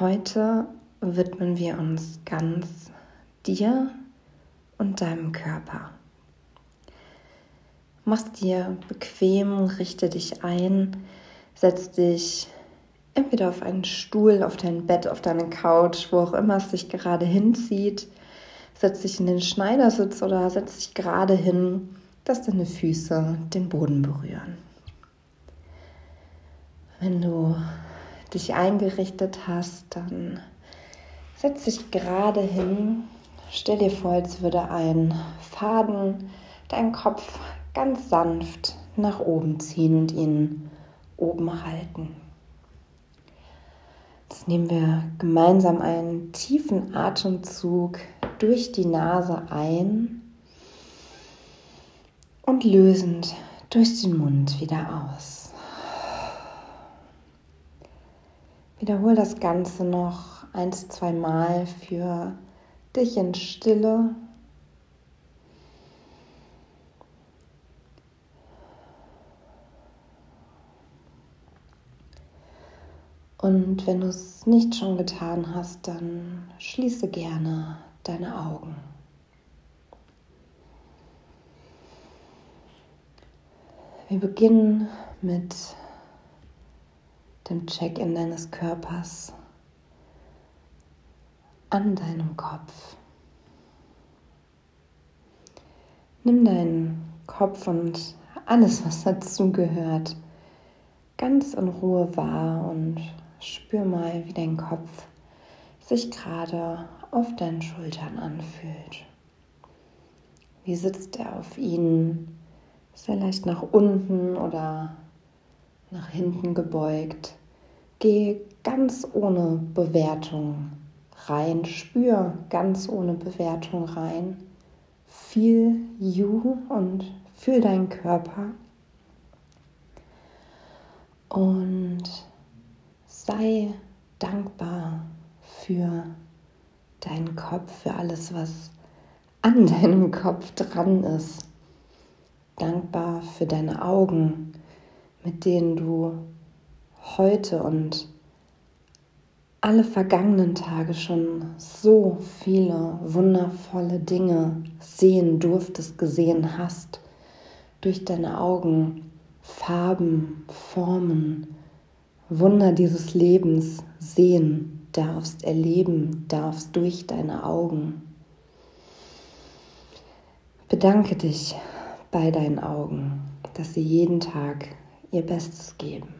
Heute widmen wir uns ganz dir und deinem Körper. Mach's dir bequem, richte dich ein, setz dich entweder auf einen Stuhl, auf dein Bett, auf deine Couch, wo auch immer es sich gerade hinzieht. Setz dich in den Schneidersitz oder setz dich gerade hin, dass deine Füße den Boden berühren. Wenn du dich eingerichtet hast, dann setz dich gerade hin. Stell dir vor, als würde ein Faden deinen Kopf ganz sanft nach oben ziehen und ihn oben halten. Jetzt nehmen wir gemeinsam einen tiefen Atemzug durch die Nase ein und lösend durch den Mund wieder aus. Wiederhol das Ganze noch ein, zwei Mal für dich in Stille. Und wenn du es nicht schon getan hast, dann schließe gerne deine Augen. Wir beginnen mit dem Check-in deines Körpers an deinem Kopf. Nimm deinen Kopf und alles, was dazugehört, ganz in Ruhe wahr und spür mal, wie dein Kopf sich gerade auf deinen Schultern anfühlt. Wie sitzt er auf ihnen? Ist er leicht nach unten oder nach hinten gebeugt? Geh ganz ohne Bewertung rein, spür ganz ohne Bewertung rein. Feel you und fühl deinen Körper. Und sei dankbar für deinen Kopf, für alles, was an deinem Kopf dran ist. Dankbar für deine Augen, mit denen du heute und alle vergangenen Tage schon so viele wundervolle Dinge sehen durftest, gesehen hast, durch deine Augen, Farben, Formen, Wunder dieses Lebens sehen darfst, erleben darfst durch deine Augen. Bedanke dich bei deinen Augen, dass sie jeden Tag ihr Bestes geben.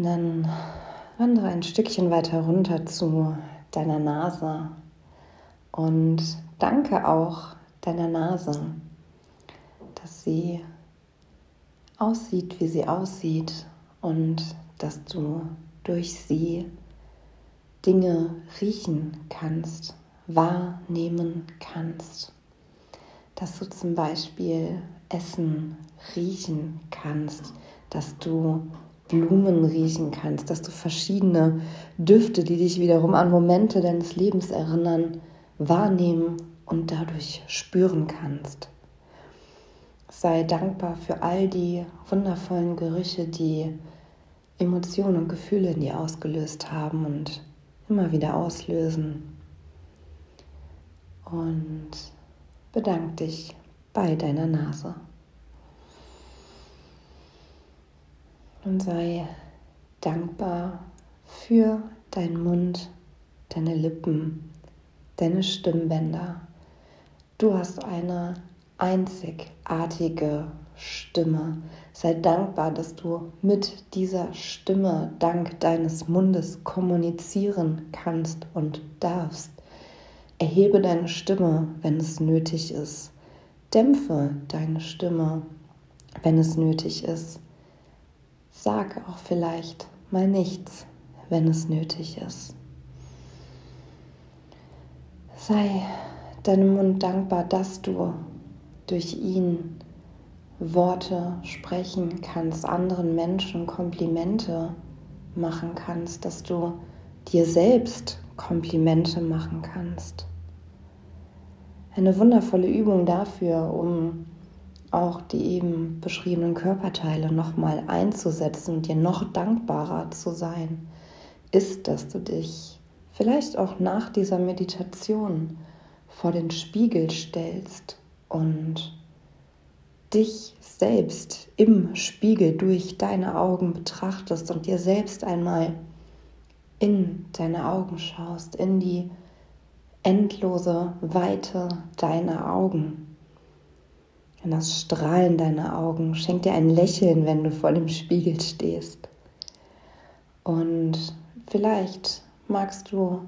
Und dann wandere ein Stückchen weiter runter zu deiner Nase und danke auch deiner Nase, dass sie aussieht, wie sie aussieht und dass du durch sie Dinge riechen kannst, wahrnehmen kannst. Dass du zum Beispiel Essen riechen kannst, dass du Blumen riechen kannst, dass du verschiedene Düfte, die dich wiederum an Momente deines Lebens erinnern, wahrnehmen und dadurch spüren kannst. Sei dankbar für all die wundervollen Gerüche, die Emotionen und Gefühle in dir ausgelöst haben und immer wieder auslösen. Und bedank dich bei deiner Nase. Und sei dankbar für deinen Mund, deine Lippen, deine Stimmbänder. Du hast eine einzigartige Stimme. Sei dankbar, dass du mit dieser Stimme dank deines Mundes kommunizieren kannst und darfst. Erhebe deine Stimme, wenn es nötig ist. Dämpfe deine Stimme, wenn es nötig ist. Sag auch vielleicht mal nichts, wenn es nötig ist. Sei deinem Mund dankbar, dass du durch ihn Worte sprechen kannst, anderen Menschen Komplimente machen kannst, dass du dir selbst Komplimente machen kannst. Eine wundervolle Übung dafür, um auch die eben beschriebenen Körperteile nochmal einzusetzen und dir noch dankbarer zu sein, ist, dass du dich vielleicht auch nach dieser Meditation vor den Spiegel stellst und dich selbst im Spiegel durch deine Augen betrachtest und dir selbst einmal in deine Augen schaust, in die endlose Weite deiner Augen. In das Strahlen deiner Augen schenkt dir ein Lächeln, wenn du vor dem Spiegel stehst. Und vielleicht magst du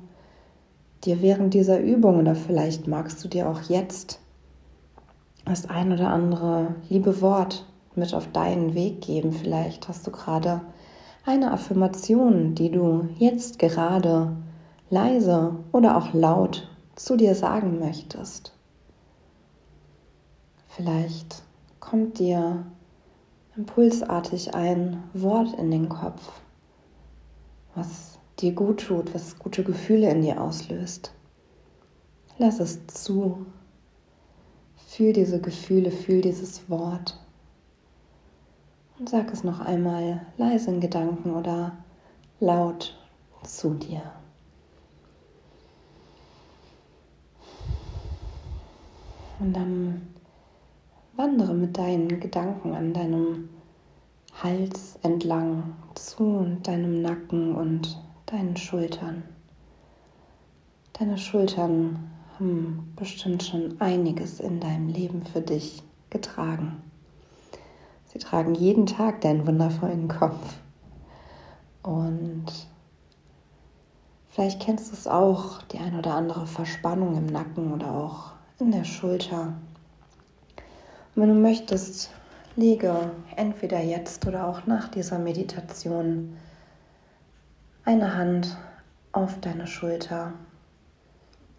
dir während dieser Übung oder vielleicht magst du dir auch jetzt das ein oder andere liebe Wort mit auf deinen Weg geben. Vielleicht hast du gerade eine Affirmation, die du jetzt gerade leise oder auch laut zu dir sagen möchtest. Vielleicht kommt dir impulsartig ein Wort in den Kopf, was dir gut tut, was gute Gefühle in dir auslöst. Lass es zu. Fühl diese Gefühle, fühl dieses Wort. Und sag es noch einmal leise in Gedanken oder laut zu dir. Und dann wandere mit deinen Gedanken an deinem Hals entlang zu deinem Nacken und deinen Schultern. Deine Schultern haben bestimmt schon einiges in deinem Leben für dich getragen. Sie tragen jeden Tag deinen wundervollen Kopf. Und vielleicht kennst du es auch, die ein oder andere Verspannung im Nacken oder auch in der Schulter. Wenn du möchtest, lege entweder jetzt oder auch nach dieser Meditation eine Hand auf deine Schulter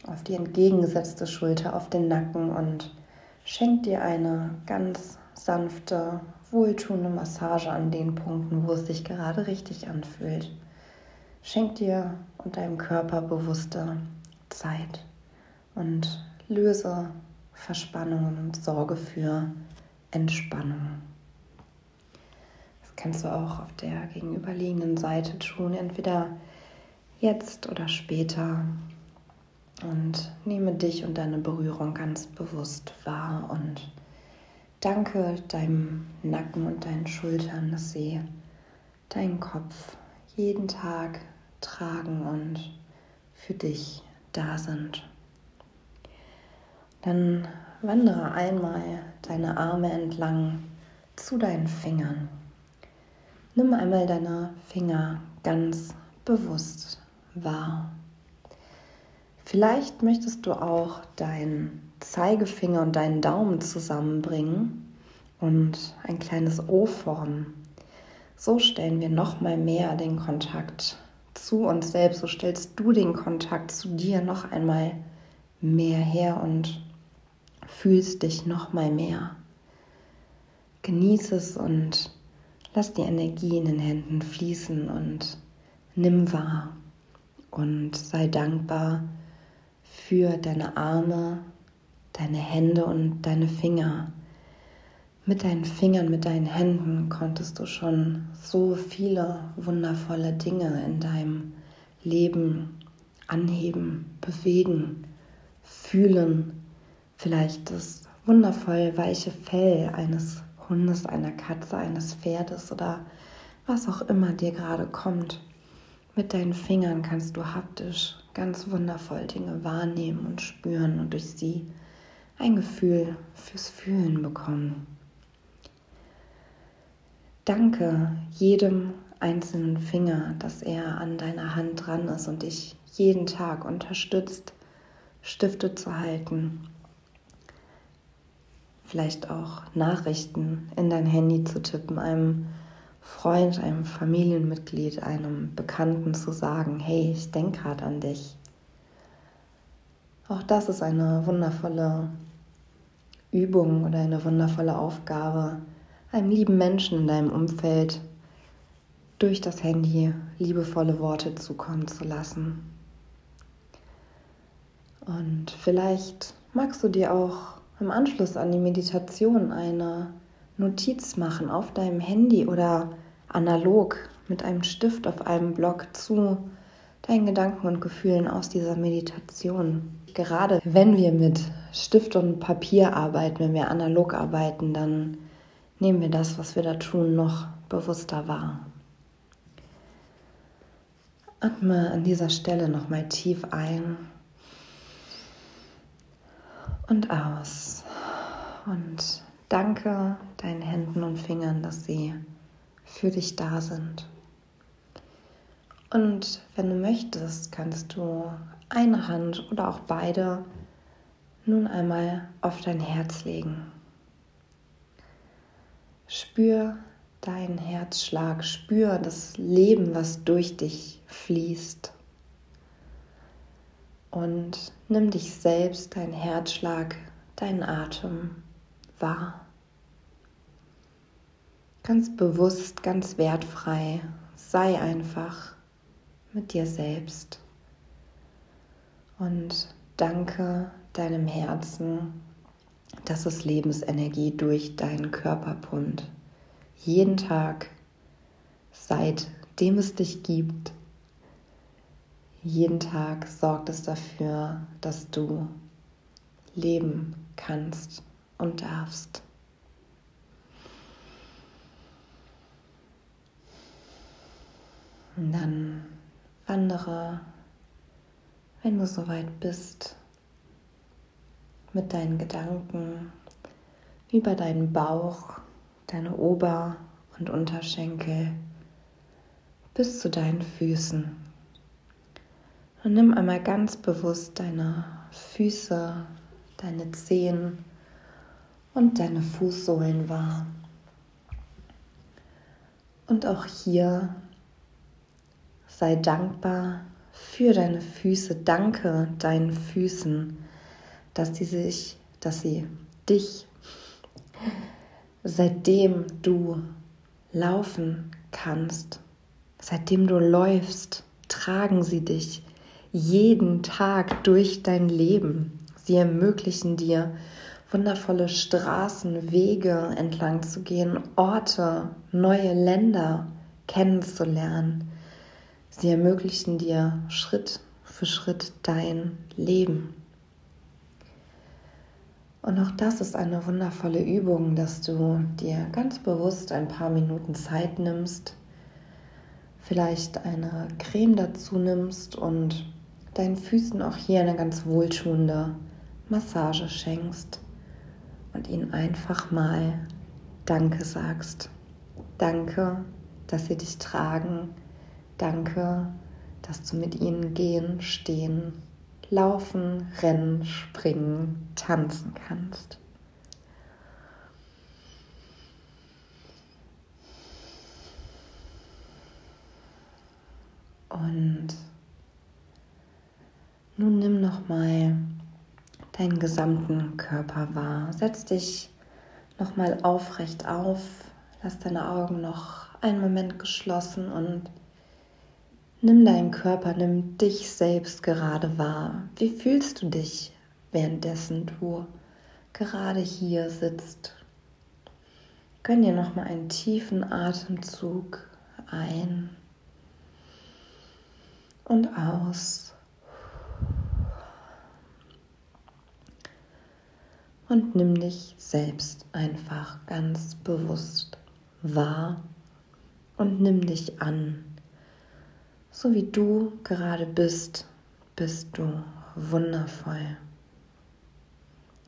auf die entgegengesetzte Schulter, auf den Nacken und schenk dir eine ganz sanfte, wohltuende Massage an den Punkten, wo es sich gerade richtig anfühlt. Schenk dir und deinem Körper bewusste Zeit und löse Verspannungen und Sorge für Entspannung. Das kannst du auch auf der gegenüberliegenden Seite tun, entweder jetzt oder später. Und nehme dich und deine Berührung ganz bewusst wahr und danke deinem Nacken und deinen Schultern, dass sie deinen Kopf jeden Tag tragen und für dich da sind. Dann wandere einmal deine Arme entlang zu deinen Fingern. Nimm einmal deine Finger ganz bewusst wahr. Vielleicht möchtest du auch deinen Zeigefinger und deinen Daumen zusammenbringen und ein kleines O formen. So stellen wir noch mal mehr den Kontakt zu uns selbst. So stellst du den Kontakt zu dir noch einmal mehr her und fühlst dich noch mal mehr. Genieß es und lass die Energie in den Händen fließen und nimm wahr und sei dankbar für deine Arme, deine Hände und deine Finger. Mit deinen Fingern, mit deinen Händen konntest du schon so viele wundervolle Dinge in deinem Leben anheben, bewegen, fühlen. Vielleicht das wundervoll weiche Fell eines Hundes, einer Katze, eines Pferdes oder was auch immer dir gerade kommt. Mit deinen Fingern kannst du haptisch ganz wundervoll Dinge wahrnehmen und spüren und durch sie ein Gefühl fürs Fühlen bekommen. Danke jedem einzelnen Finger, dass er an deiner Hand dran ist und dich jeden Tag unterstützt, Stifte zu halten, vielleicht auch Nachrichten in dein Handy zu tippen, einem Freund, einem Familienmitglied, einem Bekannten zu sagen, hey, ich denke gerade an dich. Auch das ist eine wundervolle Übung oder eine wundervolle Aufgabe, einem lieben Menschen in deinem Umfeld durch das Handy liebevolle Worte zukommen zu lassen. Und vielleicht magst du dir auch im Anschluss an die Meditation eine Notiz machen auf deinem Handy oder analog mit einem Stift auf einem Block zu deinen Gedanken und Gefühlen aus dieser Meditation. Gerade wenn wir mit Stift und Papier arbeiten, wenn wir analog arbeiten, dann nehmen wir das, was wir da tun, noch bewusster wahr. Atme an dieser Stelle nochmal tief ein und aus. Und danke deinen Händen und Fingern, dass sie für dich da sind. Und wenn du möchtest, kannst du eine Hand oder auch beide nun einmal auf dein Herz legen. Spür deinen Herzschlag, spür das Leben, was durch dich fließt. Und nimm dich selbst, deinen Herzschlag, deinen Atem wahr. Ganz bewusst, ganz wertfrei, sei einfach mit dir selbst. Und danke deinem Herzen, dass es Lebensenergie durch deinen Körper pumpt. Jeden Tag, seitdem es dich gibt, jeden Tag sorgt es dafür, dass du leben kannst und darfst. Und dann Wandere, wenn du soweit bist, mit deinen Gedanken über deinen Bauch, deine Ober- und Unterschenkel bis zu deinen Füßen. Und nimm einmal ganz bewusst deine Füße, deine Zehen und deine Fußsohlen wahr. Und auch hier Sei dankbar für deine Füße. Danke deinen Füßen, dass sie sich, dass sie dich, seitdem du laufen kannst, seitdem du läufst, tragen sie dich jeden Tag durch dein Leben. Sie ermöglichen dir, wundervolle Straßen, Wege entlang zu gehen, Orte, neue Länder kennenzulernen. Sie ermöglichen dir Schritt für Schritt dein Leben. Und auch das ist eine wundervolle Übung, dass du dir ganz bewusst ein paar Minuten Zeit nimmst, vielleicht eine Creme dazu nimmst und deinen Füßen auch hier eine ganz wohltuende Massage schenkst und ihnen einfach mal Danke sagst. Danke, dass sie dich tragen Danke, dass du mit ihnen gehen, stehen, laufen, rennen, springen, tanzen kannst. Und nun nimm noch mal deinen gesamten Körper wahr. Setz dich noch mal aufrecht auf. Lass deine Augen noch einen Moment geschlossen und Nimm deinen Körper, nimm dich selbst gerade wahr. Wie fühlst du dich, währenddessen du gerade hier sitzt? Gönn dir nochmal einen tiefen Atemzug ein und aus. Und nimm dich selbst einfach ganz bewusst wahr und nimm dich an. So wie du gerade bist, bist du wundervoll.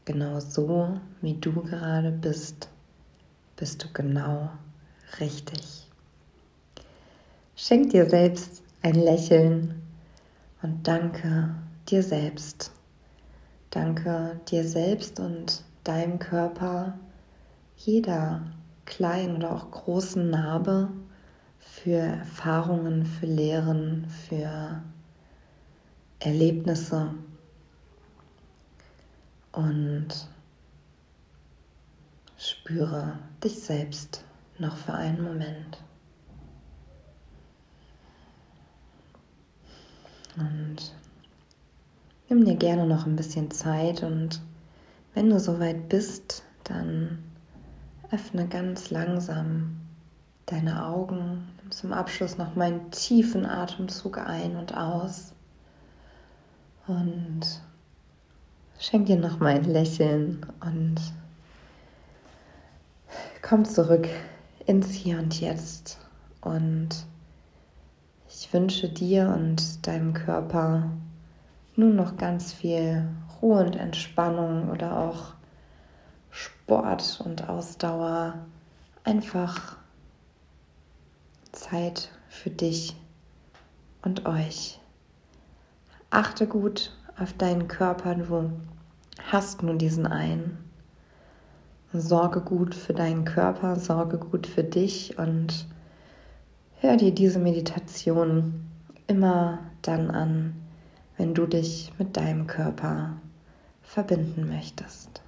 Genau so, wie du gerade bist, bist du genau richtig. Schenk dir selbst ein Lächeln und danke dir selbst. Danke dir selbst und deinem Körper, jeder kleinen oder auch großen Narbe, für Erfahrungen, für Lehren, für Erlebnisse und spüre dich selbst noch für einen Moment. Und nimm dir gerne noch ein bisschen Zeit und Wenn du soweit bist, dann öffne ganz langsam deine Augen. Nimm zum Abschluss noch mal einen tiefen Atemzug ein und aus. Und schenk dir noch mal ein Lächeln und komm zurück ins Hier und Jetzt. Und ich wünsche dir und deinem Körper nun noch ganz viel Ruhe und Entspannung oder auch Sport und Ausdauer. Einfach Zeit für dich und euch. Achte gut auf deinen Körper, du hast nur diesen einen. Sorge gut für deinen Körper, sorge gut für dich und hör dir diese Meditation immer dann an, wenn du dich mit deinem Körper verbinden möchtest.